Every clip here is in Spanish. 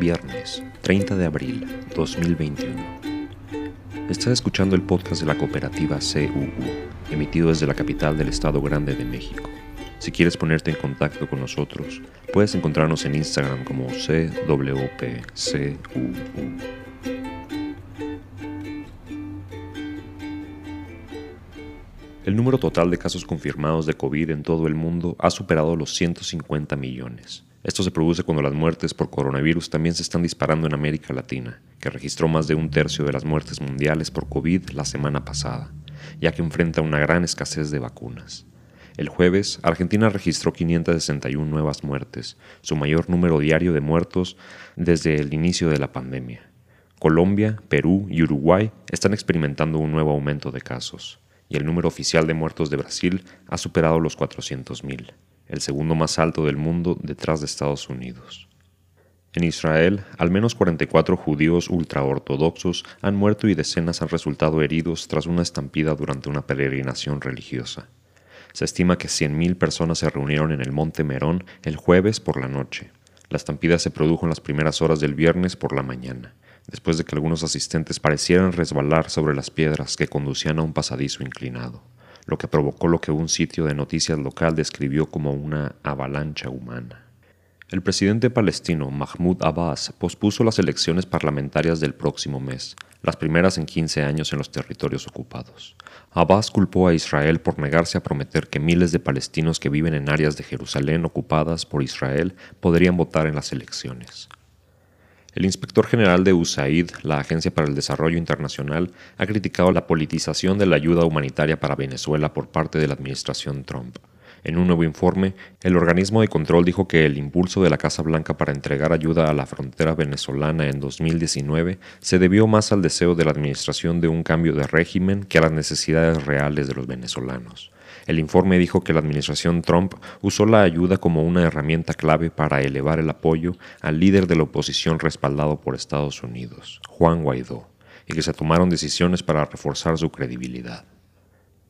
Viernes, 30 de abril 2021. Estás escuchando el podcast de la cooperativa CUU, emitido desde la capital del Estado Grande de México. Si quieres ponerte en contacto con nosotros, puedes encontrarnos en Instagram como CWPCUU. El número total de casos confirmados de COVID en todo el mundo ha superado los 150 millones. Esto se produce cuando las muertes por coronavirus también se están disparando en América Latina, que registró más de un tercio de las muertes mundiales por COVID la semana pasada, ya que enfrenta una gran escasez de vacunas. El jueves, Argentina registró 561 nuevas muertes, su mayor número diario de muertos desde el inicio de la pandemia. Colombia, Perú y Uruguay están experimentando un nuevo aumento de casos, y el número oficial de muertos de Brasil ha superado los 400.000 el segundo más alto del mundo detrás de Estados Unidos. En Israel, al menos 44 judíos ultraortodoxos han muerto y decenas han resultado heridos tras una estampida durante una peregrinación religiosa. Se estima que 100.000 personas se reunieron en el Monte Merón el jueves por la noche. La estampida se produjo en las primeras horas del viernes por la mañana, después de que algunos asistentes parecieran resbalar sobre las piedras que conducían a un pasadizo inclinado lo que provocó lo que un sitio de noticias local describió como una avalancha humana. El presidente palestino Mahmoud Abbas pospuso las elecciones parlamentarias del próximo mes, las primeras en 15 años en los territorios ocupados. Abbas culpó a Israel por negarse a prometer que miles de palestinos que viven en áreas de Jerusalén ocupadas por Israel podrían votar en las elecciones. El inspector general de USAID, la Agencia para el Desarrollo Internacional, ha criticado la politización de la ayuda humanitaria para Venezuela por parte de la administración Trump. En un nuevo informe, el organismo de control dijo que el impulso de la Casa Blanca para entregar ayuda a la frontera venezolana en 2019 se debió más al deseo de la administración de un cambio de régimen que a las necesidades reales de los venezolanos. El informe dijo que la administración Trump usó la ayuda como una herramienta clave para elevar el apoyo al líder de la oposición respaldado por Estados Unidos, Juan Guaidó, y que se tomaron decisiones para reforzar su credibilidad.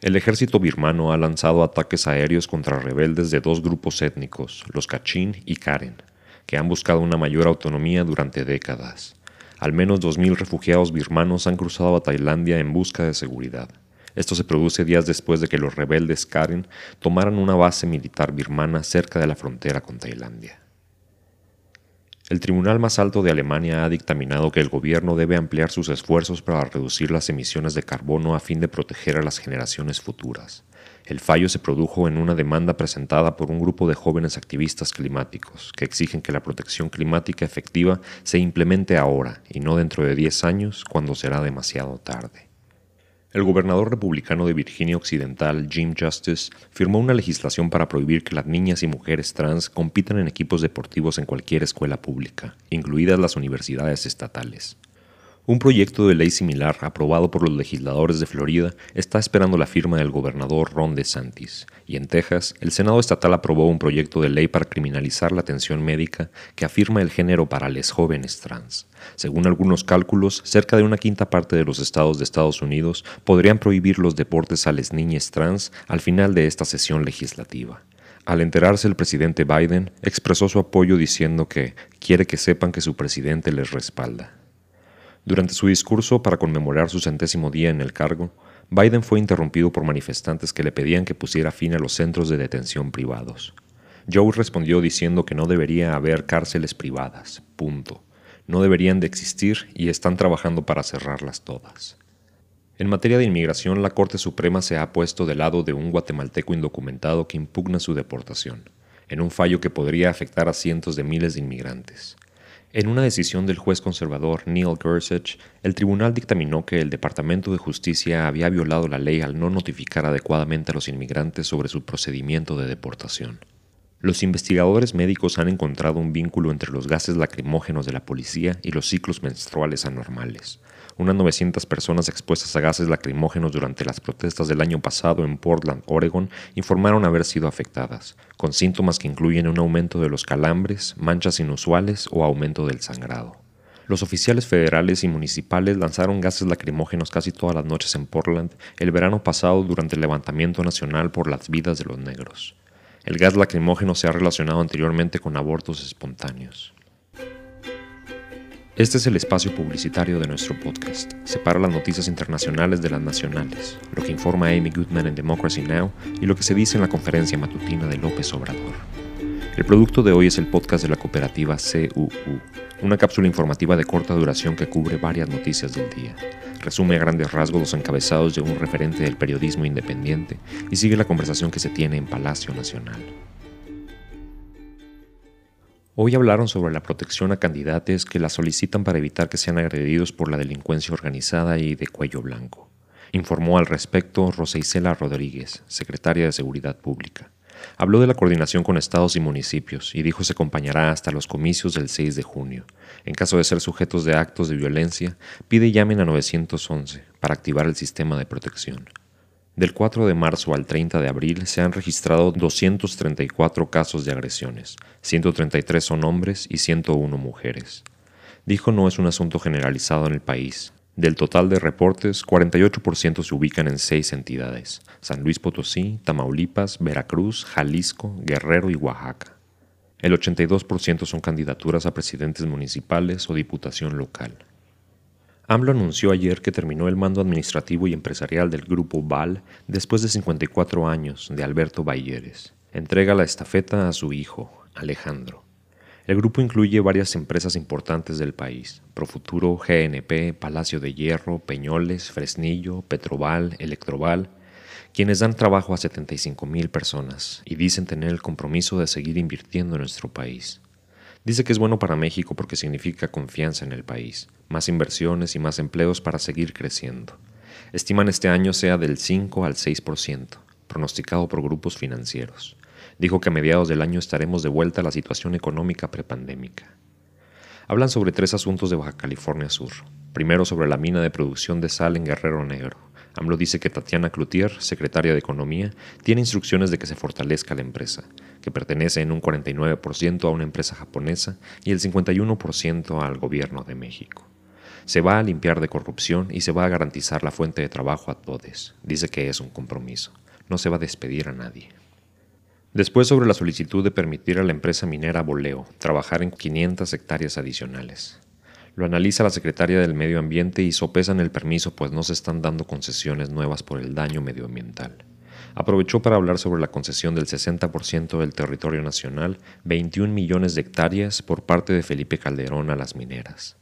El ejército birmano ha lanzado ataques aéreos contra rebeldes de dos grupos étnicos, los Kachin y Karen, que han buscado una mayor autonomía durante décadas. Al menos 2.000 refugiados birmanos han cruzado a Tailandia en busca de seguridad. Esto se produce días después de que los rebeldes Karen tomaran una base militar birmana cerca de la frontera con Tailandia. El Tribunal más alto de Alemania ha dictaminado que el gobierno debe ampliar sus esfuerzos para reducir las emisiones de carbono a fin de proteger a las generaciones futuras. El fallo se produjo en una demanda presentada por un grupo de jóvenes activistas climáticos que exigen que la protección climática efectiva se implemente ahora y no dentro de 10 años cuando será demasiado tarde. El gobernador republicano de Virginia Occidental, Jim Justice, firmó una legislación para prohibir que las niñas y mujeres trans compitan en equipos deportivos en cualquier escuela pública, incluidas las universidades estatales. Un proyecto de ley similar, aprobado por los legisladores de Florida, está esperando la firma del gobernador Ron DeSantis, y en Texas, el Senado estatal aprobó un proyecto de ley para criminalizar la atención médica que afirma el género para les jóvenes trans. Según algunos cálculos, cerca de una quinta parte de los estados de Estados Unidos podrían prohibir los deportes a les niñas trans al final de esta sesión legislativa. Al enterarse el presidente Biden, expresó su apoyo diciendo que quiere que sepan que su presidente les respalda. Durante su discurso para conmemorar su centésimo día en el cargo, Biden fue interrumpido por manifestantes que le pedían que pusiera fin a los centros de detención privados. Joe respondió diciendo que no debería haber cárceles privadas, punto. No deberían de existir y están trabajando para cerrarlas todas. En materia de inmigración, la Corte Suprema se ha puesto del lado de un guatemalteco indocumentado que impugna su deportación, en un fallo que podría afectar a cientos de miles de inmigrantes. En una decisión del juez conservador Neil Gorsuch, el tribunal dictaminó que el Departamento de Justicia había violado la ley al no notificar adecuadamente a los inmigrantes sobre su procedimiento de deportación. Los investigadores médicos han encontrado un vínculo entre los gases lacrimógenos de la policía y los ciclos menstruales anormales, unas 900 personas expuestas a gases lacrimógenos durante las protestas del año pasado en Portland, Oregon, informaron haber sido afectadas, con síntomas que incluyen un aumento de los calambres, manchas inusuales o aumento del sangrado. Los oficiales federales y municipales lanzaron gases lacrimógenos casi todas las noches en Portland el verano pasado durante el levantamiento nacional por las vidas de los negros. El gas lacrimógeno se ha relacionado anteriormente con abortos espontáneos. Este es el espacio publicitario de nuestro podcast. Separa las noticias internacionales de las nacionales, lo que informa Amy Goodman en Democracy Now! y lo que se dice en la conferencia matutina de López Obrador. El producto de hoy es el podcast de la cooperativa CUU, una cápsula informativa de corta duración que cubre varias noticias del día. Resume a grandes rasgos los encabezados de un referente del periodismo independiente y sigue la conversación que se tiene en Palacio Nacional. Hoy hablaron sobre la protección a candidatos que la solicitan para evitar que sean agredidos por la delincuencia organizada y de cuello blanco. Informó al respecto Rosa Isela Rodríguez, secretaria de Seguridad Pública. Habló de la coordinación con estados y municipios y dijo se acompañará hasta los comicios del 6 de junio. En caso de ser sujetos de actos de violencia, pide llamen a 911 para activar el sistema de protección. Del 4 de marzo al 30 de abril se han registrado 234 casos de agresiones, 133 son hombres y 101 mujeres. Dijo no es un asunto generalizado en el país. Del total de reportes, 48% se ubican en seis entidades, San Luis Potosí, Tamaulipas, Veracruz, Jalisco, Guerrero y Oaxaca. El 82% son candidaturas a presidentes municipales o diputación local. AMLO anunció ayer que terminó el mando administrativo y empresarial del grupo VAL después de 54 años de Alberto Bayeres. Entrega la estafeta a su hijo, Alejandro. El grupo incluye varias empresas importantes del país, Profuturo, GNP, Palacio de Hierro, Peñoles, Fresnillo, Petroval, Electroval, quienes dan trabajo a 75 mil personas y dicen tener el compromiso de seguir invirtiendo en nuestro país. Dice que es bueno para México porque significa confianza en el país, más inversiones y más empleos para seguir creciendo. Estiman este año sea del 5 al 6%, pronosticado por grupos financieros. Dijo que a mediados del año estaremos de vuelta a la situación económica prepandémica. Hablan sobre tres asuntos de Baja California Sur. Primero sobre la mina de producción de sal en Guerrero Negro. AMLO dice que Tatiana Cloutier, secretaria de Economía, tiene instrucciones de que se fortalezca la empresa, que pertenece en un 49% a una empresa japonesa y el 51% al gobierno de México. Se va a limpiar de corrupción y se va a garantizar la fuente de trabajo a todos. Dice que es un compromiso. No se va a despedir a nadie. Después sobre la solicitud de permitir a la empresa minera Boleo trabajar en 500 hectáreas adicionales. Lo analiza la Secretaria del Medio Ambiente y sopesan el permiso pues no se están dando concesiones nuevas por el daño medioambiental. Aprovechó para hablar sobre la concesión del 60% del territorio nacional, 21 millones de hectáreas por parte de Felipe Calderón a las mineras.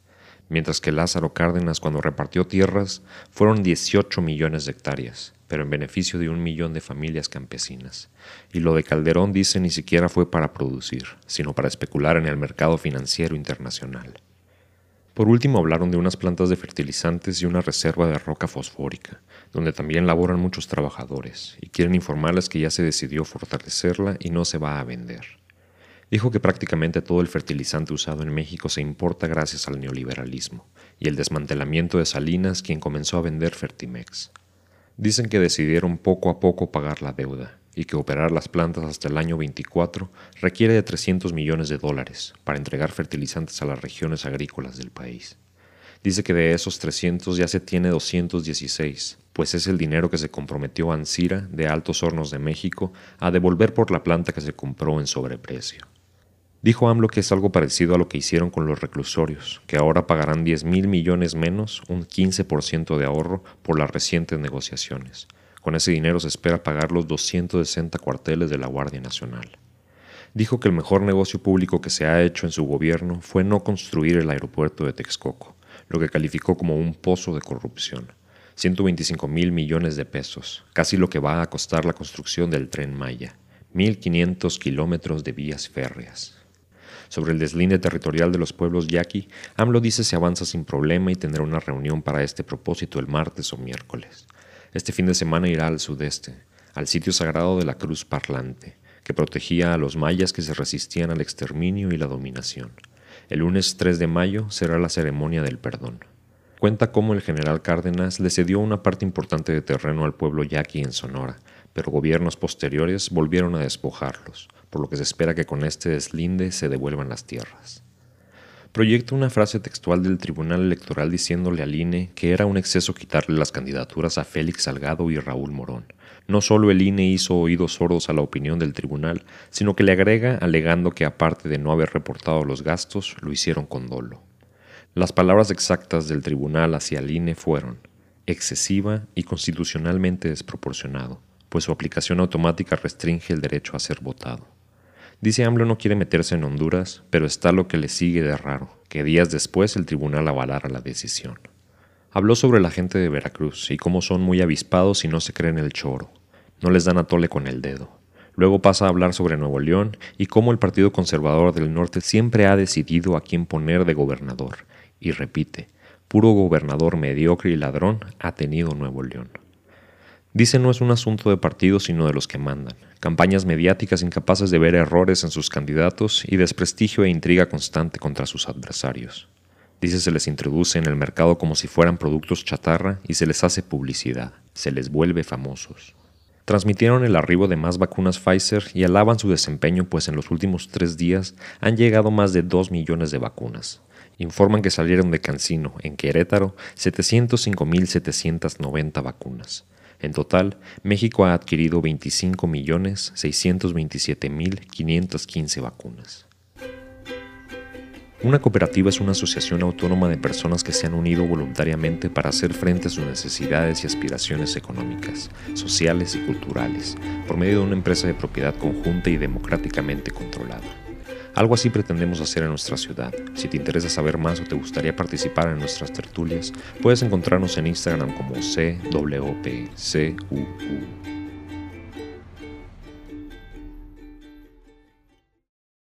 Mientras que Lázaro Cárdenas cuando repartió tierras fueron 18 millones de hectáreas, pero en beneficio de un millón de familias campesinas. Y lo de Calderón dice ni siquiera fue para producir, sino para especular en el mercado financiero internacional. Por último hablaron de unas plantas de fertilizantes y una reserva de roca fosfórica, donde también laboran muchos trabajadores, y quieren informarles que ya se decidió fortalecerla y no se va a vender. Dijo que prácticamente todo el fertilizante usado en México se importa gracias al neoliberalismo y el desmantelamiento de Salinas quien comenzó a vender Fertimex. Dicen que decidieron poco a poco pagar la deuda y que operar las plantas hasta el año 24 requiere de 300 millones de dólares para entregar fertilizantes a las regiones agrícolas del país. Dice que de esos 300 ya se tiene 216, pues es el dinero que se comprometió Ansira de Altos Hornos de México a devolver por la planta que se compró en sobreprecio. Dijo AMLO que es algo parecido a lo que hicieron con los reclusorios, que ahora pagarán 10 mil millones menos, un 15% de ahorro por las recientes negociaciones, con ese dinero se espera pagar los 260 cuarteles de la Guardia Nacional. Dijo que el mejor negocio público que se ha hecho en su gobierno fue no construir el aeropuerto de Texcoco, lo que calificó como un pozo de corrupción. 125 mil millones de pesos, casi lo que va a costar la construcción del tren Maya, 1.500 kilómetros de vías férreas. Sobre el deslinde territorial de los pueblos yaqui, AMLO dice se avanza sin problema y tendrá una reunión para este propósito el martes o miércoles. Este fin de semana irá al sudeste, al sitio sagrado de la Cruz Parlante, que protegía a los mayas que se resistían al exterminio y la dominación. El lunes 3 de mayo será la ceremonia del perdón. Cuenta cómo el general Cárdenas le cedió una parte importante de terreno al pueblo yaqui en Sonora, pero gobiernos posteriores volvieron a despojarlos, por lo que se espera que con este deslinde se devuelvan las tierras proyecta una frase textual del Tribunal Electoral diciéndole al INE que era un exceso quitarle las candidaturas a Félix Salgado y Raúl Morón. No solo el INE hizo oídos sordos a la opinión del tribunal, sino que le agrega alegando que aparte de no haber reportado los gastos, lo hicieron con dolo. Las palabras exactas del tribunal hacia el INE fueron excesiva y constitucionalmente desproporcionado, pues su aplicación automática restringe el derecho a ser votado. Dice AMLO no quiere meterse en Honduras, pero está lo que le sigue de raro, que días después el tribunal avalara la decisión. Habló sobre la gente de Veracruz y cómo son muy avispados y no se creen el choro. No les dan a tole con el dedo. Luego pasa a hablar sobre Nuevo León y cómo el Partido Conservador del Norte siempre ha decidido a quién poner de gobernador. Y repite, puro gobernador mediocre y ladrón ha tenido Nuevo León. Dice no es un asunto de partido sino de los que mandan. Campañas mediáticas incapaces de ver errores en sus candidatos y desprestigio e intriga constante contra sus adversarios. Dice se les introduce en el mercado como si fueran productos chatarra y se les hace publicidad, se les vuelve famosos. Transmitieron el arribo de más vacunas Pfizer y alaban su desempeño pues en los últimos tres días han llegado más de 2 millones de vacunas. Informan que salieron de Cancino, en Querétaro, 705.790 vacunas. En total, México ha adquirido 25.627.515 vacunas. Una cooperativa es una asociación autónoma de personas que se han unido voluntariamente para hacer frente a sus necesidades y aspiraciones económicas, sociales y culturales, por medio de una empresa de propiedad conjunta y democráticamente controlada. Algo así pretendemos hacer en nuestra ciudad. Si te interesa saber más o te gustaría participar en nuestras tertulias, puedes encontrarnos en Instagram como CWPCUU.